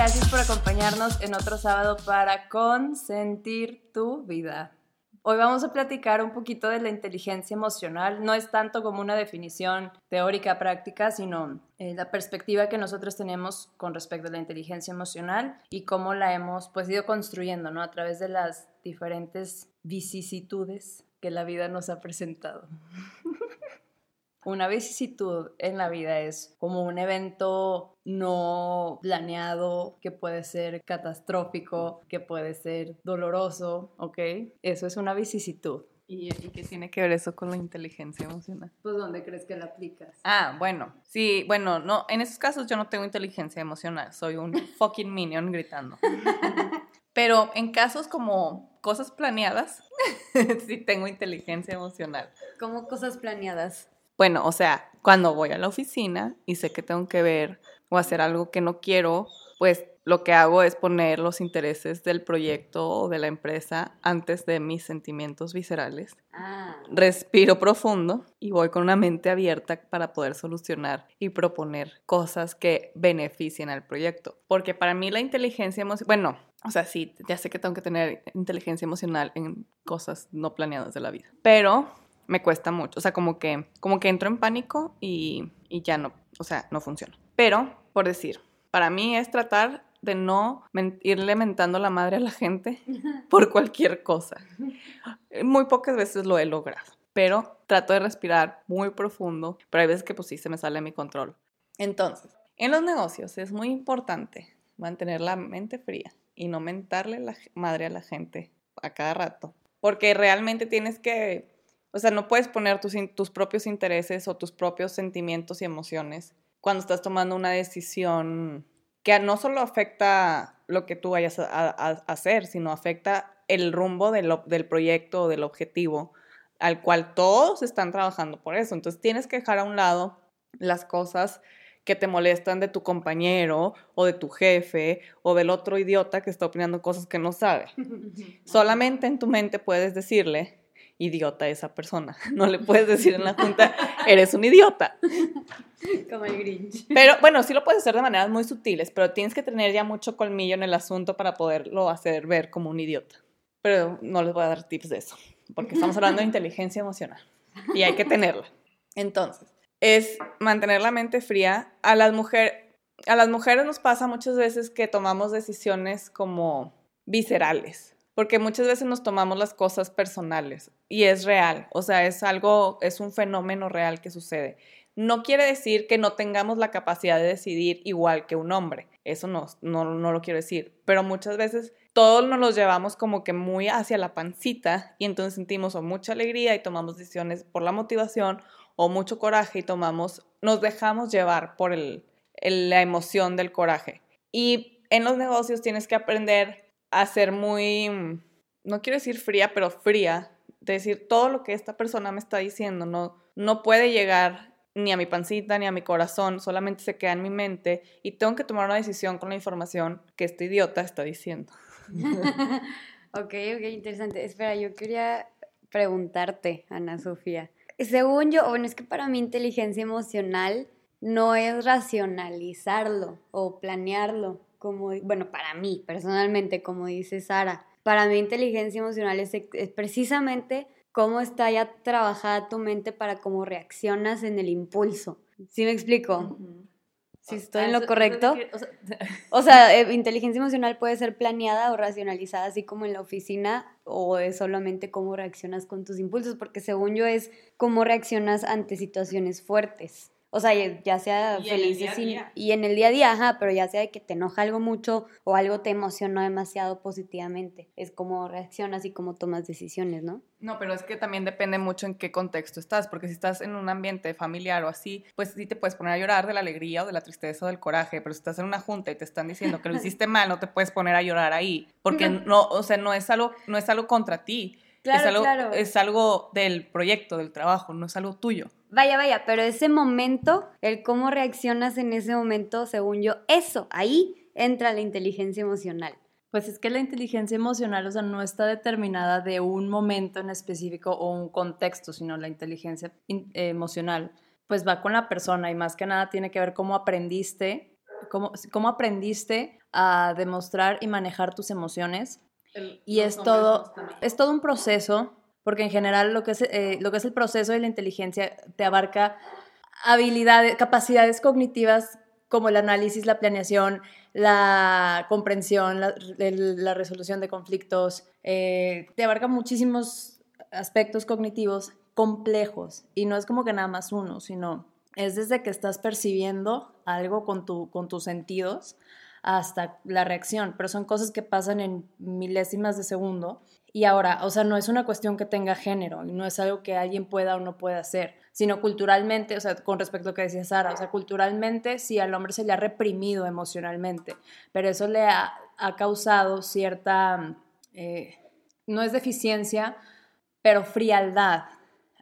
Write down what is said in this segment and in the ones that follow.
gracias por acompañarnos en otro sábado para consentir tu vida. Hoy vamos a platicar un poquito de la inteligencia emocional. No es tanto como una definición teórica práctica, sino eh, la perspectiva que nosotros tenemos con respecto a la inteligencia emocional y cómo la hemos pues ido construyendo, ¿no? A través de las diferentes vicisitudes que la vida nos ha presentado. Una vicisitud en la vida es como un evento no planeado que puede ser catastrófico, que puede ser doloroso, ¿ok? Eso es una vicisitud. ¿Y, qué tiene que ver eso con la inteligencia emocional? Pues ¿dónde crees que la aplicas? Ah, bueno, sí, bueno, no, en esos casos yo no tengo inteligencia emocional, soy un fucking minion gritando. Pero en casos como cosas planeadas, sí tengo inteligencia emocional. ¿Cómo cosas planeadas? Bueno, o sea, cuando voy a la oficina y sé que tengo que ver o hacer algo que no quiero, pues lo que hago es poner los intereses del proyecto o de la empresa antes de mis sentimientos viscerales. Ah. Respiro profundo y voy con una mente abierta para poder solucionar y proponer cosas que beneficien al proyecto. Porque para mí la inteligencia emocional, bueno, o sea, sí, ya sé que tengo que tener inteligencia emocional en cosas no planeadas de la vida. Pero me cuesta mucho. O sea, como que, como que entro en pánico y, y ya no, o sea, no funciona. Pero, por decir, para mí es tratar de no irle mentando la madre a la gente por cualquier cosa. Muy pocas veces lo he logrado, pero trato de respirar muy profundo, pero hay veces que pues sí se me sale a mi control. Entonces, en los negocios es muy importante mantener la mente fría y no mentarle la madre a la gente a cada rato, porque realmente tienes que o sea, no puedes poner tus, tus propios intereses o tus propios sentimientos y emociones cuando estás tomando una decisión que no solo afecta lo que tú vayas a, hacer, sino afecta el rumbo del, del proyecto o del objetivo al cual todos están trabajando por eso. Entonces tienes que dejar a un lado las cosas que te molestan de tu compañero o de tu jefe o del otro idiota que está opinando cosas que no sabe. Solamente en tu mente puedes decirle, idiota esa persona. No le puedes decir en la junta, eres un idiota. Como el Grinch. Pero bueno, sí lo puedes hacer de maneras muy sutiles, pero tienes que tener ya mucho colmillo en el asunto para poderlo hacer ver como un idiota. Pero no les voy a dar tips de eso, porque estamos hablando de inteligencia emocional y hay que tenerla. Entonces, es mantener la mente fría. A las, mujer, a las mujeres nos pasa muchas veces que tomamos decisiones como viscerales porque muchas veces nos tomamos las cosas personales y es real, o sea, es algo, es un fenómeno real que sucede. No quiere decir que no tengamos la capacidad de decidir igual que un hombre, eso no, no, no lo quiero decir, pero muchas veces todos nos los llevamos como que muy hacia la pancita y entonces sentimos o mucha alegría y tomamos decisiones por la motivación o mucho coraje y tomamos, nos dejamos llevar por el, la emoción del coraje. Y en los negocios tienes que aprender a ser muy, no quiero decir fría, pero fría, de decir todo lo que esta persona me está diciendo, no, no puede llegar ni a mi pancita ni a mi corazón, solamente se queda en mi mente y tengo que tomar una decisión con la información que este idiota está diciendo. ok, ok, interesante. Espera, yo quería preguntarte, Ana Sofía. Según yo, bueno, es que para mí inteligencia emocional no es racionalizarlo o planearlo, como, bueno, para mí personalmente, como dice Sara, para mí inteligencia emocional es, precisamente cómo está ya trabajada tu mente para cómo reaccionas en el impulso. ¿Sí me explico? Si estoy en lo correcto. O sea, eh, inteligencia emocional puede ser planeada o racionalizada, así como en la oficina, o es solamente cómo reaccionas con tus impulsos, porque según yo es cómo reaccionas ante situaciones fuertes. O sea, ya sea feliz y en el día a día, ajá, pero ya sea de que te enoja algo mucho o algo te emocionó demasiado positivamente. Es como reaccionas y cómo tomas decisiones, ¿no? No, pero es que también depende mucho en qué contexto estás, porque si estás en un ambiente familiar o así, pues sí te puedes poner a llorar de la alegría o de la tristeza o del coraje, pero si estás en una junta y te están diciendo que lo hiciste mal, no te puedes poner a llorar ahí, porque no, o sea, no es algo, no es algo contra ti. Es algo, es algo del proyecto, del trabajo, no es algo tuyo. Vaya, vaya, pero ese momento, el cómo reaccionas en ese momento, según yo, eso, ahí entra la inteligencia emocional. Pues es que la inteligencia emocional, o sea, no está determinada de un momento en específico o un contexto, sino la inteligencia emocional, pues va con la persona y más que nada tiene que ver cómo aprendiste, cómo, cómo aprendiste a demostrar y manejar tus emociones. Y es todo, es todo un proceso, porque en general lo que, es, eh, lo que es el proceso de la inteligencia te abarca habilidades, capacidades cognitivas como el análisis, la planeación, la comprensión, la, resolución de conflictos, eh, te abarca muchísimos aspectos cognitivos complejos. Y no es como que nada más uno, sino es desde que estás percibiendo algo con, tu, con tus sentidos hasta la reacción, pero son cosas que pasan en milésimas de segundo. Y ahora, o sea, no es una cuestión que tenga género, no es algo que alguien pueda o no pueda hacer, sino culturalmente, o sea, con respecto a lo que decía Sara, o sea, culturalmente sí al hombre se le ha reprimido emocionalmente, pero eso le ha, causado cierta, eh, no es deficiencia, pero frialdad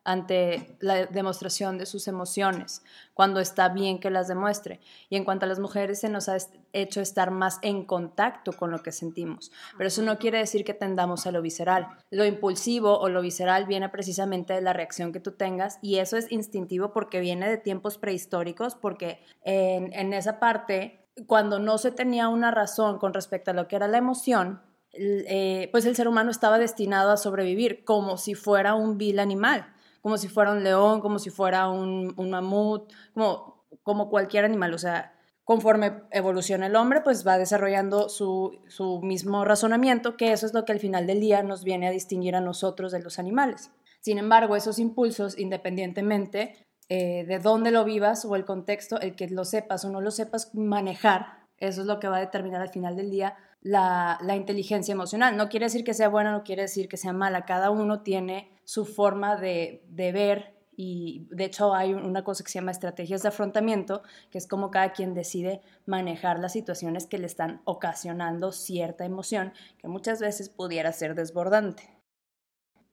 ante la demostración de sus emociones, cuando está bien que las demuestre. Y en cuanto a las mujeres, se nos ha hecho estar más en contacto con lo que sentimos. Pero eso no quiere decir que tendamos a lo visceral. Lo impulsivo o lo visceral viene precisamente de la reacción que tú tengas y eso es instintivo porque viene de tiempos prehistóricos, porque en, en esa parte, cuando no se tenía una razón con respecto a lo que era la emoción, eh, pues el ser humano estaba destinado a sobrevivir como si fuera un vil animal como si fuera un león, como si fuera un, mamut, como, como cualquier animal. O sea, conforme evoluciona el hombre, pues va desarrollando su, mismo razonamiento, que eso es lo que al final del día nos viene a distinguir a nosotros de los animales. Sin embargo, esos impulsos, independientemente eh, de dónde lo vivas o el contexto, el que lo sepas o no lo sepas manejar, eso es lo que va a determinar al final del día la, inteligencia emocional. No quiere decir que sea buena, no quiere decir que sea mala. Cada uno tiene su forma de, ver y de hecho hay una cosa que se llama estrategias de afrontamiento, que es como cada quien decide manejar las situaciones que le están ocasionando cierta emoción, que muchas veces pudiera ser desbordante.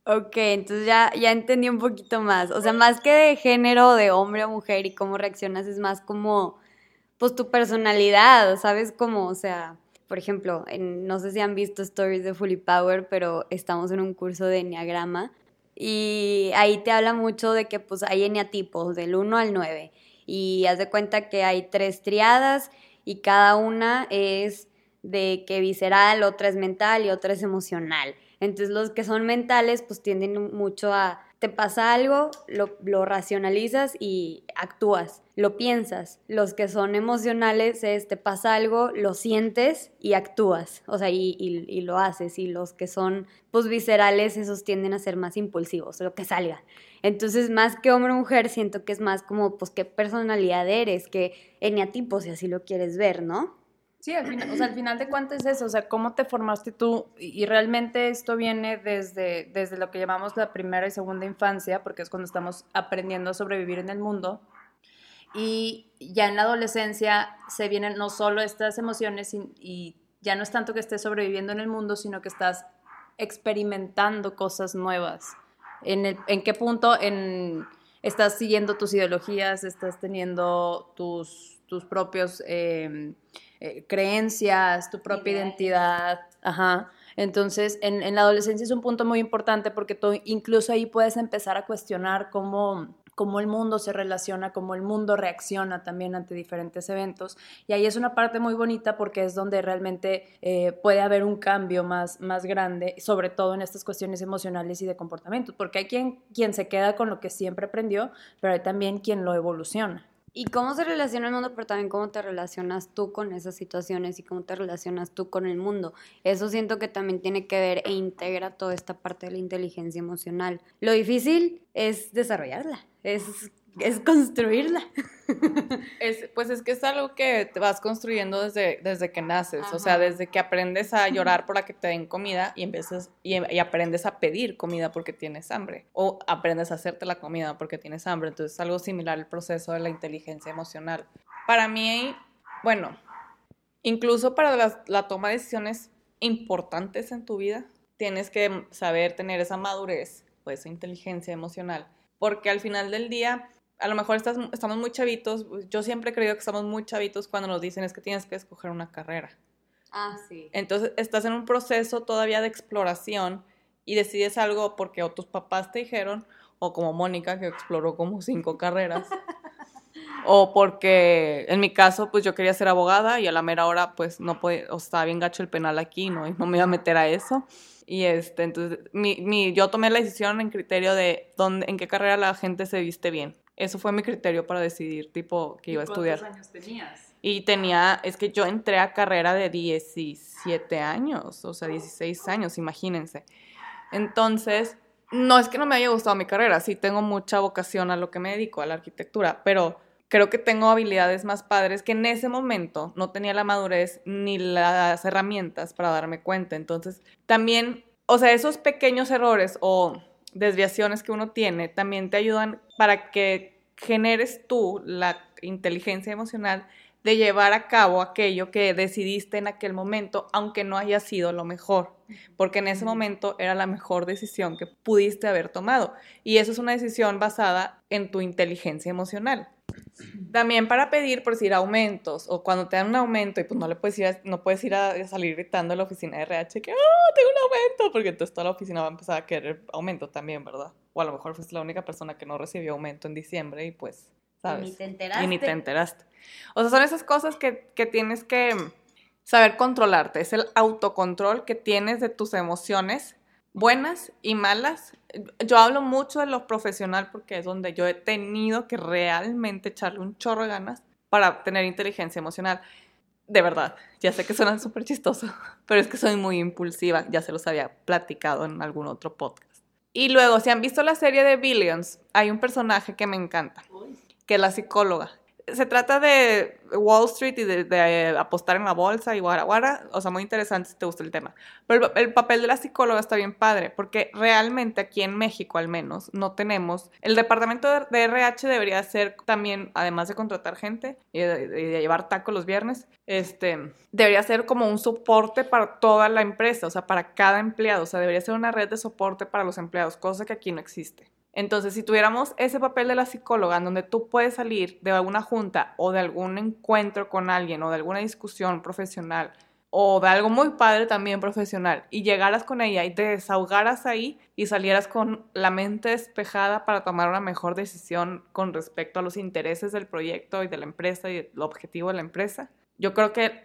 Ok, entonces ya, ya entendí un poquito más. O sea, más que de género, de hombre o mujer y cómo reaccionas, es más como, pues tu personalidad, ¿sabes? Como, o sea, por ejemplo, no sé si han visto stories de Fully Power, pero estamos en un curso de enneagrama y ahí te habla mucho de que pues hay eneatipos del 1 al 9 y haz de cuenta que hay tres triadas y cada una es de que visceral, otra es mental y otra es emocional. Entonces los que son mentales pues tienden mucho a te pasa algo, lo, racionalizas y actúas, lo piensas. Los que son emocionales es te pasa algo, lo sientes y actúas, o sea, y, lo haces. Y los que son pues viscerales, esos tienden a ser más impulsivos, lo que salga. Entonces, más que hombre o mujer, siento que es más como, pues, qué personalidad eres, qué eneatipo, si así lo quieres ver, ¿no? Sí, al final, o sea, al final de cuentas es eso, o sea, cómo te formaste tú y realmente esto viene desde, desde lo que llamamos la primera y segunda infancia, porque es cuando estamos aprendiendo a sobrevivir en el mundo. Y ya en la adolescencia se vienen no solo estas emociones y, ya no es tanto que estés sobreviviendo en el mundo, sino que estás experimentando cosas nuevas. ¿En, el, en qué punto en, estás siguiendo tus ideologías, estás teniendo tus, tus propios... Eh, eh, creencias, tu propia identidad. Ajá. Entonces, en, en, la adolescencia es un punto muy importante porque tú incluso ahí puedes empezar a cuestionar cómo, cómo el mundo se relaciona, cómo el mundo reacciona también ante diferentes eventos. Y ahí es una parte muy bonita porque es donde realmente eh, puede haber un cambio más, más grande, sobre todo en estas cuestiones emocionales y de comportamiento, porque hay quien, quien se queda con lo que siempre aprendió, pero hay también quien lo evoluciona. Y cómo se relaciona el mundo, pero también cómo te relacionas tú con esas situaciones y cómo te relacionas tú con el mundo. Eso siento que también tiene que ver e integra toda esta parte de la inteligencia emocional. Lo difícil es desarrollarla, es es construirla. Es, pues es que es algo que te vas construyendo desde, desde que naces, o sea, desde que aprendes a llorar por la que te den comida y empiezas y, aprendes a pedir comida porque tienes hambre, o aprendes a hacerte la comida porque tienes hambre, entonces es algo similar al proceso de la inteligencia emocional. Para mí, bueno, incluso para la, la toma de decisiones importantes en tu vida, tienes que saber tener esa madurez o esa inteligencia emocional, porque al final del día a lo mejor estás, estamos muy chavitos, yo siempre he creído que estamos muy chavitos cuando nos dicen es que tienes que escoger una carrera. Ah, sí. Entonces estás en un proceso todavía de exploración y decides algo porque o tus papás te dijeron, o como Mónica que exploró como cinco carreras. o porque en mi caso pues yo quería ser abogada y a la mera hora pues no podía, o estaba bien gacho el penal aquí, ¿no? Y no me iba a meter a eso. Y este, entonces, mi, mi, yo tomé la decisión en criterio de dónde, en qué carrera la gente se viste bien. Eso fue mi criterio para decidir, tipo, que iba a estudiar. ¿Cuántos años tenías? Y tenía, es que yo entré a carrera de 17 años, o sea, 16 años, imagínense. Entonces, no es que no me haya gustado mi carrera, sí tengo mucha vocación a lo que me dedico, a la arquitectura, pero creo que tengo habilidades más padres que en ese momento no tenía la madurez ni las herramientas para darme cuenta. Entonces, también, o sea, esos pequeños errores o desviaciones que uno tiene también te ayudan para que generes tú la inteligencia emocional de llevar a cabo aquello que decidiste en aquel momento, aunque no haya sido lo mejor, porque en ese momento era la mejor decisión que pudiste haber tomado. Y eso es una decisión basada en tu inteligencia emocional. También para pedir, por decir, aumentos, o cuando te dan un aumento y pues no le puedes ir a, no puedes ir a salir gritando a la oficina de RH que, ¡oh, tengo un aumento! Porque entonces toda la oficina va a empezar a querer aumento también, ¿verdad? O a lo mejor fuiste la única persona que no recibió aumento en diciembre y pues, ¿sabes? Y ni te enteraste. Y ni te enteraste. O sea, son esas cosas que, que tienes que saber controlarte. Es el autocontrol que tienes de tus emociones buenas y malas. Yo hablo mucho de lo profesional porque es donde yo he tenido que realmente echarle un chorro de ganas para tener inteligencia emocional. De verdad, ya sé que suena súper chistoso, pero es que soy muy impulsiva, ya se los había platicado en algún otro podcast. Y luego, si han visto la serie de Billions, hay un personaje que me encanta, que es la psicóloga se trata de Wall Street y de, apostar en la bolsa y guara guara. O sea, muy interesante si te gusta el tema. Pero el, papel de la psicóloga está bien padre, porque realmente aquí en México al menos no tenemos. El departamento de, RH debería ser también, además de contratar gente y de, llevar tacos los viernes, este, debería ser como un soporte para toda la empresa, o sea, para cada empleado. O sea, debería ser una red de soporte para los empleados, cosa que aquí no existe. Entonces, si tuviéramos ese papel de la psicóloga en donde tú puedes salir de alguna junta o de algún encuentro con alguien o de alguna discusión profesional o de algo muy padre también profesional y llegaras con ella y te desahogaras ahí y salieras con la mente despejada para tomar una mejor decisión con respecto a los intereses del proyecto y de la empresa y el objetivo de la empresa. Yo creo que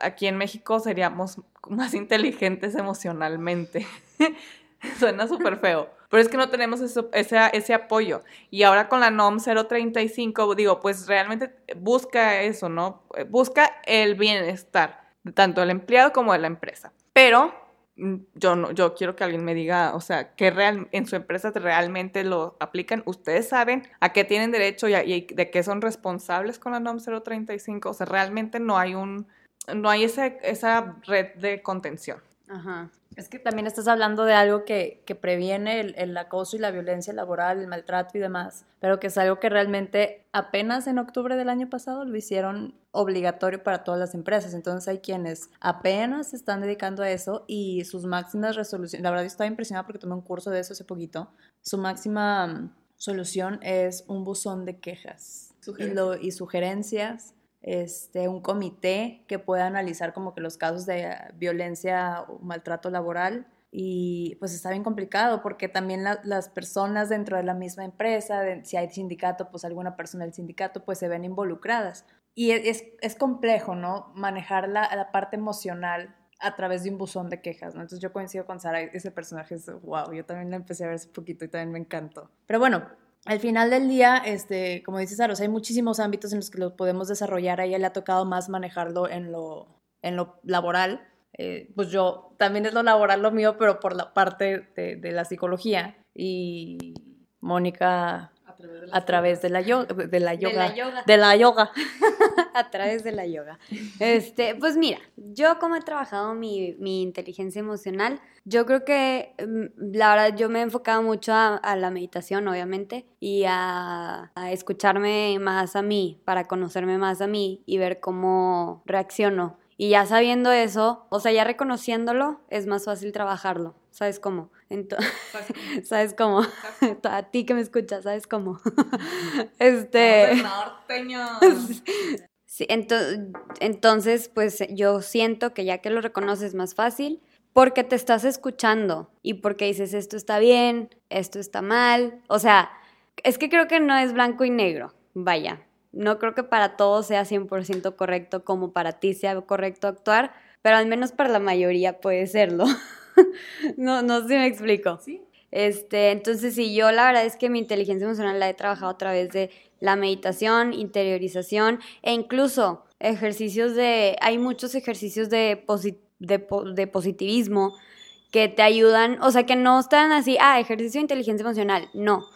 aquí en México seríamos más inteligentes emocionalmente. Suena súper feo. Pero es que no tenemos eso, ese, ese apoyo. Y ahora con la NOM 035, digo, pues realmente busca eso, ¿no? Busca el bienestar, tanto del empleado como de la empresa. Pero mm, yo no, yo quiero que alguien me diga, o sea, que real, en su empresa realmente lo aplican. Ustedes saben a qué tienen derecho y, y de qué son responsables con la NOM 035. O sea, realmente no hay un, no hay ese, esa red de contención. Ajá. Es que también estás hablando de algo que, que previene el, el, acoso y la violencia laboral, el maltrato y demás, pero que es algo que realmente apenas en octubre del año pasado lo hicieron obligatorio para todas las empresas. Entonces hay quienes apenas se están dedicando a eso y sus máximas resoluciones, la verdad yo estaba impresionada porque tomé un curso de eso hace poquito, su máxima mm, solución es un buzón de quejas y, lo, y sugerencias este, un comité que pueda analizar como que los casos de violencia o maltrato laboral y pues está bien complicado porque también las personas dentro de la misma empresa, si hay sindicato, pues alguna persona del sindicato pues se ven involucradas. Y e, es, es complejo, ¿no? Manejar la, la, parte emocional a través de un buzón de quejas, ¿no? Entonces yo coincido con Sara, ese personaje es, wow, yo también la empecé a ver hace poquito y también me encantó. Pero bueno, al final del día, este, como dices, Aros, hay muchísimos ámbitos en los que lo podemos desarrollar. A ella le ha tocado más manejarlo en lo, en lo laboral. Eh, pues yo también es lo laboral lo mío, pero por la parte de la psicología. Y Mónica a través de la, yoga, de la yoga. De la yoga. De la yoga. a través de la yoga. Este, pues mira, yo como he trabajado mi, mi inteligencia emocional, yo creo que mm, la verdad yo me he enfocado mucho a, a la meditación, obviamente, y a, a, escucharme más a mí, para conocerme más a mí y ver cómo reacciono. Y ya sabiendo eso, o sea, ya reconociéndolo, es más fácil trabajarlo. ¿Sabes cómo? Entonces, ¿Sabes cómo? A ti que me escuchas, ¿sabes cómo? este... Sí, entonces, entonces, pues yo siento que ya que lo reconoces es más fácil porque te estás escuchando y porque dices esto está bien, esto está mal. O sea, es que creo que no es blanco y negro. vaya, no creo que para todos sea 100% correcto como para ti sea correcto actuar, pero al menos para la mayoría puede serlo. no, no sé si me explico. Sí. Este, entonces sí, yo la verdad es que mi inteligencia emocional la he trabajado a través de la meditación, interiorización e incluso ejercicios de, hay muchos ejercicios de, de, de positivismo que te ayudan, o sea, que no están así, ah, ejercicio de inteligencia emocional, no.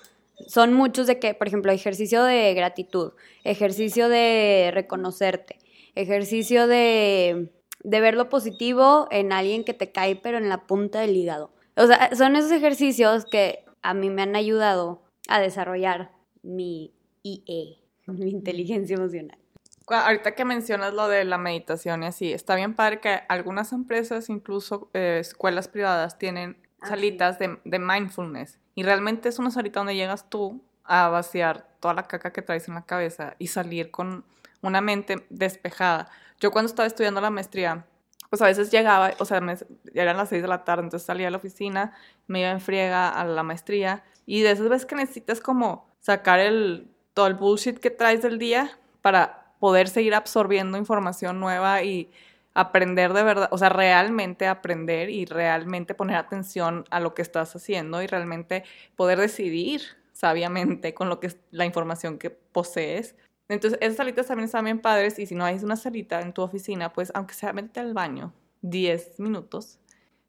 Son muchos de que, por ejemplo, ejercicio de gratitud, ejercicio de reconocerte, ejercicio de, de ver lo positivo en alguien que te cae, pero en la punta del hígado. O sea, son esos ejercicios que a mí me han ayudado a desarrollar mi IE, mi inteligencia emocional. Ahorita que mencionas lo de la meditación y así, está bien padre que algunas empresas, incluso eh, escuelas privadas, tienen salitas de, de mindfulness. Y realmente es una salita donde llegas tú a vaciar toda la caca que traes en la cabeza y salir con una mente despejada. Yo cuando estaba estudiando la maestría, pues a veces llegaba, o sea, me, ya eran las 6 de la tarde, entonces salía a la oficina, me iba en friega a la maestría y de esas veces que necesitas como sacar el, todo el bullshit que traes del día para poder seguir absorbiendo información nueva y aprender de verdad, o sea, realmente aprender y realmente poner atención a lo que estás haciendo y realmente poder decidir sabiamente con lo que es la información que posees. Entonces, esas salitas también están bien padres y si no hay una salita en tu oficina, pues aunque sea vete al baño 10 minutos,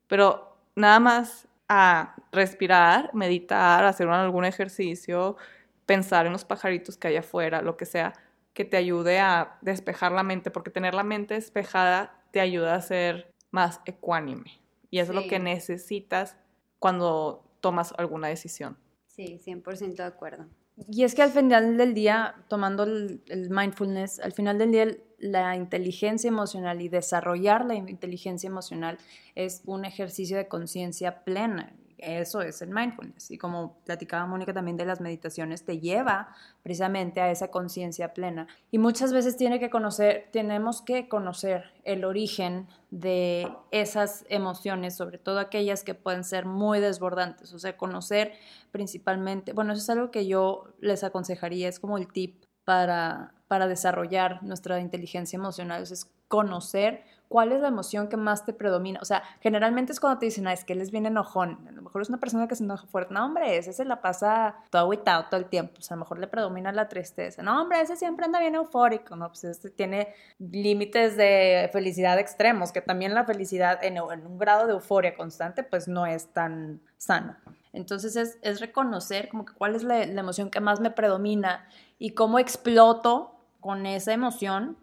pero nada más a respirar, meditar, hacer algún ejercicio, pensar en los pajaritos que hay afuera, lo que sea, que te ayude a despejar la mente, porque tener la mente despejada te ayuda a ser más ecuánime. Y es lo que necesitas cuando tomas alguna decisión. Sí, 100% de acuerdo. Y es que al final del día, tomando el, el mindfulness, al final del día la inteligencia emocional y desarrollar la inteligencia emocional es un ejercicio de conciencia plena. Eso es el mindfulness. Y como platicaba Mónica también de las meditaciones, te lleva precisamente a esa conciencia plena. Y muchas veces tiene que conocer, tenemos que conocer el origen de esas emociones, sobre todo aquellas que pueden ser muy desbordantes. O sea, conocer principalmente, bueno, eso es algo que yo les aconsejaría, es como el tip para, para desarrollar nuestra inteligencia emocional, es conocer cuál es la emoción que más te predomina. O sea, generalmente es cuando te dicen, ah, es que él es bien enojón. A lo mejor es una persona que se enoja fuerte. No, hombre, ese se la pasa todo agüitado todo el tiempo. O sea, a lo mejor le predomina la tristeza. No, hombre, ese siempre anda bien eufórico. No, pues este tiene límites de felicidad extremos, que también la felicidad en, en un grado de euforia constante, pues no es tan sano. Entonces es, es reconocer como que cuál es la, la emoción que más me predomina y cómo exploto con esa emoción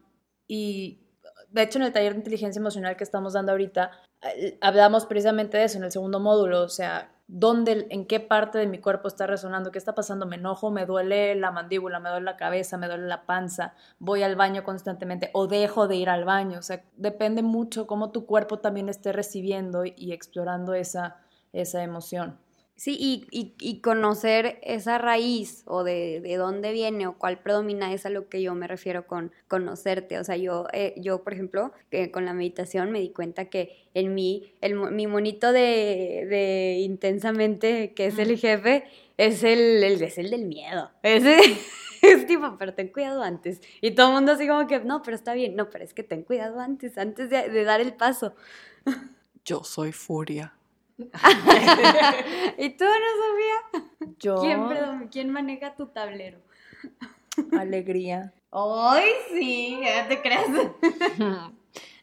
y de hecho, en el taller de inteligencia emocional que estamos dando ahorita, eh, hablamos precisamente de eso en el segundo módulo, o sea, dónde, en qué parte de mi cuerpo está resonando, qué está pasando, me enojo, me duele la mandíbula, me duele la cabeza, me duele la panza, voy al baño constantemente o dejo de ir al baño, o sea, depende mucho cómo tu cuerpo también esté recibiendo y, y explorando esa, esa emoción. Sí, y, y, y conocer esa raíz o de, de, dónde viene o cuál predomina es a lo que yo me refiero con conocerte. O sea, yo, eh, yo por ejemplo, con la meditación me di cuenta que en mí, el, mi monito de, de intensamente, que es el jefe, es el, el, es el del miedo. Ese, es tipo, pero ten cuidado antes. Y todo el mundo así como que, no, pero está bien. No, pero es que ten cuidado antes, antes de, de dar el paso. Yo soy furia. ¿Y tú, Ana Sofía? Yo. ¿Quién, perdón, ¿Quién maneja tu tablero? Alegría. ¡Ay, sí! Ya te creas.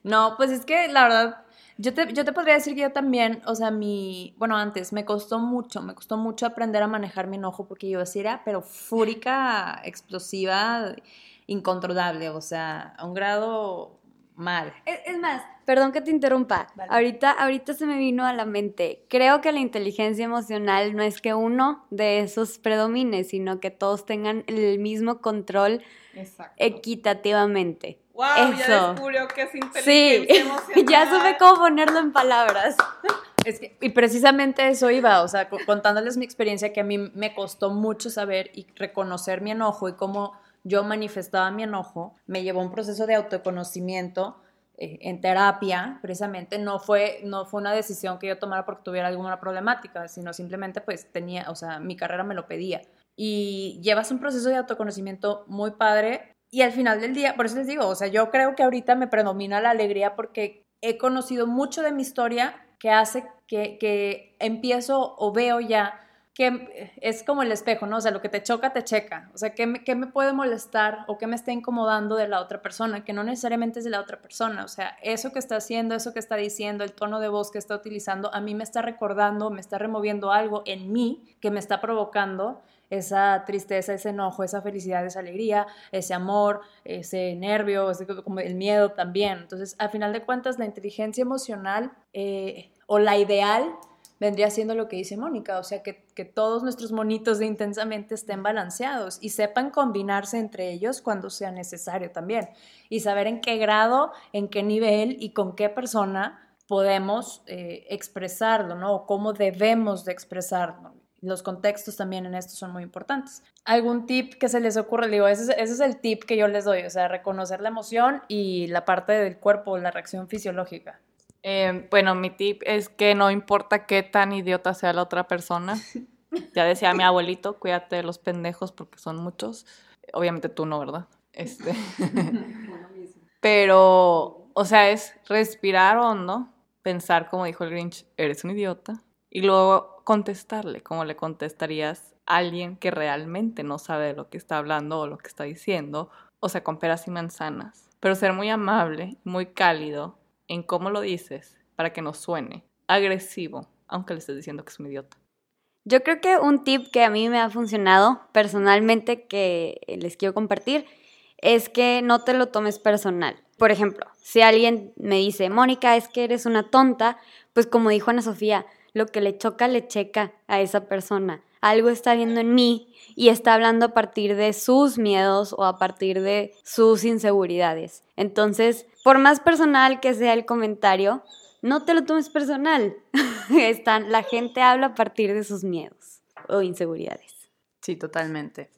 No, pues es que la verdad, yo te, yo te podría decir que yo también, o sea, mi, bueno, antes me costó mucho, me costó mucho aprender a manejar mi enojo porque yo así era, pero fúrica, explosiva, incontrolable, o sea, a un grado mal. Es, es más, perdón que te interrumpa, vale. ahorita, ahorita se me vino a la mente, creo que la inteligencia emocional no es que uno de esos predomine, sino que todos tengan el mismo control Exacto. equitativamente. ¡Wow! Eso. Ya descubrió que es inteligencia sí, emocional. ya supe cómo ponerlo en palabras. Es que, y precisamente eso iba, o sea, contándoles mi experiencia que a mí me costó mucho saber y reconocer mi enojo y cómo yo manifestaba mi enojo, me llevó un proceso de autoconocimiento eh, en terapia, precisamente, no fue, no fue una decisión que yo tomara porque tuviera alguna problemática, sino simplemente pues tenía, o sea, mi carrera me lo pedía. y llevas un proceso de autoconocimiento muy padre y al final del día, por eso les digo, o sea, yo creo que ahorita me predomina la alegría porque he conocido mucho de mi historia que hace que, que empiezo o veo ya es como el espejo, ¿no? O sea, lo que te choca, te checa. O sea, ¿qué me, ¿qué me, puede molestar o qué me está incomodando de la otra persona? Que no necesariamente es de la otra persona. O sea, eso que está haciendo, eso que está diciendo, el tono de voz que está utilizando, a mí me está recordando, me está removiendo algo en mí que me está provocando esa tristeza, ese enojo, esa felicidad, esa alegría, ese amor, ese nervio, ese, como el miedo también. Entonces, al final de cuentas, la inteligencia emocional eh, o la ideal vendría siendo lo que dice Mónica, o sea, que, que, todos nuestros monitos de intensamente estén balanceados y sepan combinarse entre ellos cuando sea necesario también y saber en qué grado, en qué nivel y con qué persona podemos eh, expresarlo, ¿no? O cómo debemos de expresarlo. Los contextos también en esto son muy importantes. ¿Algún tip que se les ocurre? Digo, ese es, ese es el tip que yo les doy, o sea, reconocer la emoción y la parte del cuerpo, la reacción fisiológica. Eh, bueno, mi tip es que no importa qué tan idiota sea la otra persona. Ya decía mi abuelito, cuídate de los pendejos porque son muchos. Obviamente tú no, ¿verdad? Este. Pero, o sea, es respirar hondo, pensar como dijo el Grinch, eres un idiota, y luego contestarle como le contestarías a alguien que realmente no sabe de lo que está hablando o lo que está diciendo, o sea, con peras y manzanas. Pero ser muy amable, muy cálido, en cómo lo dices para que no suene agresivo, aunque le estés diciendo que es un idiota. Yo creo que un tip que a mí me ha funcionado personalmente que les quiero compartir es que no te lo tomes personal. Por ejemplo, si alguien me dice, Mónica, es que eres una tonta, pues como dijo Ana Sofía, lo que le choca, le checa a esa persona. Algo está viendo en mí y está hablando a partir de sus miedos o a partir de sus inseguridades. Entonces, por más personal que sea el comentario, no te lo tomes personal. Están, la gente habla a partir de sus miedos o inseguridades. Sí, totalmente.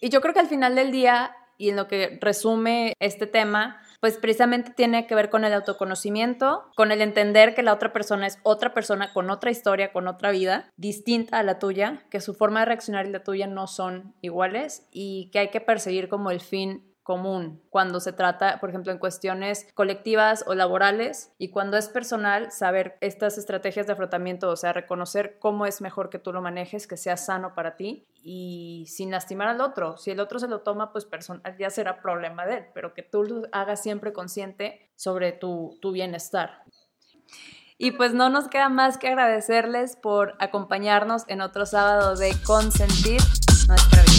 Y yo creo que al final del día, y en lo que resume este tema, pues precisamente tiene que ver con el autoconocimiento, con el entender que la otra persona es otra persona con otra historia, con otra vida, distinta a la tuya, que su forma de reaccionar y la tuya no son iguales y que hay que perseguir como el fin común cuando se trata, por ejemplo, en cuestiones colectivas o laborales y cuando es personal, saber estas estrategias de afrontamiento, o sea, reconocer cómo es mejor que tú lo manejes, que sea sano para ti y sin lastimar al otro. Si el otro se lo toma, pues personal ya será problema de él, pero que tú lo hagas siempre consciente sobre tu, tu bienestar. Y pues no nos queda más que agradecerles por acompañarnos en otro sábado de consentir nuestra vida.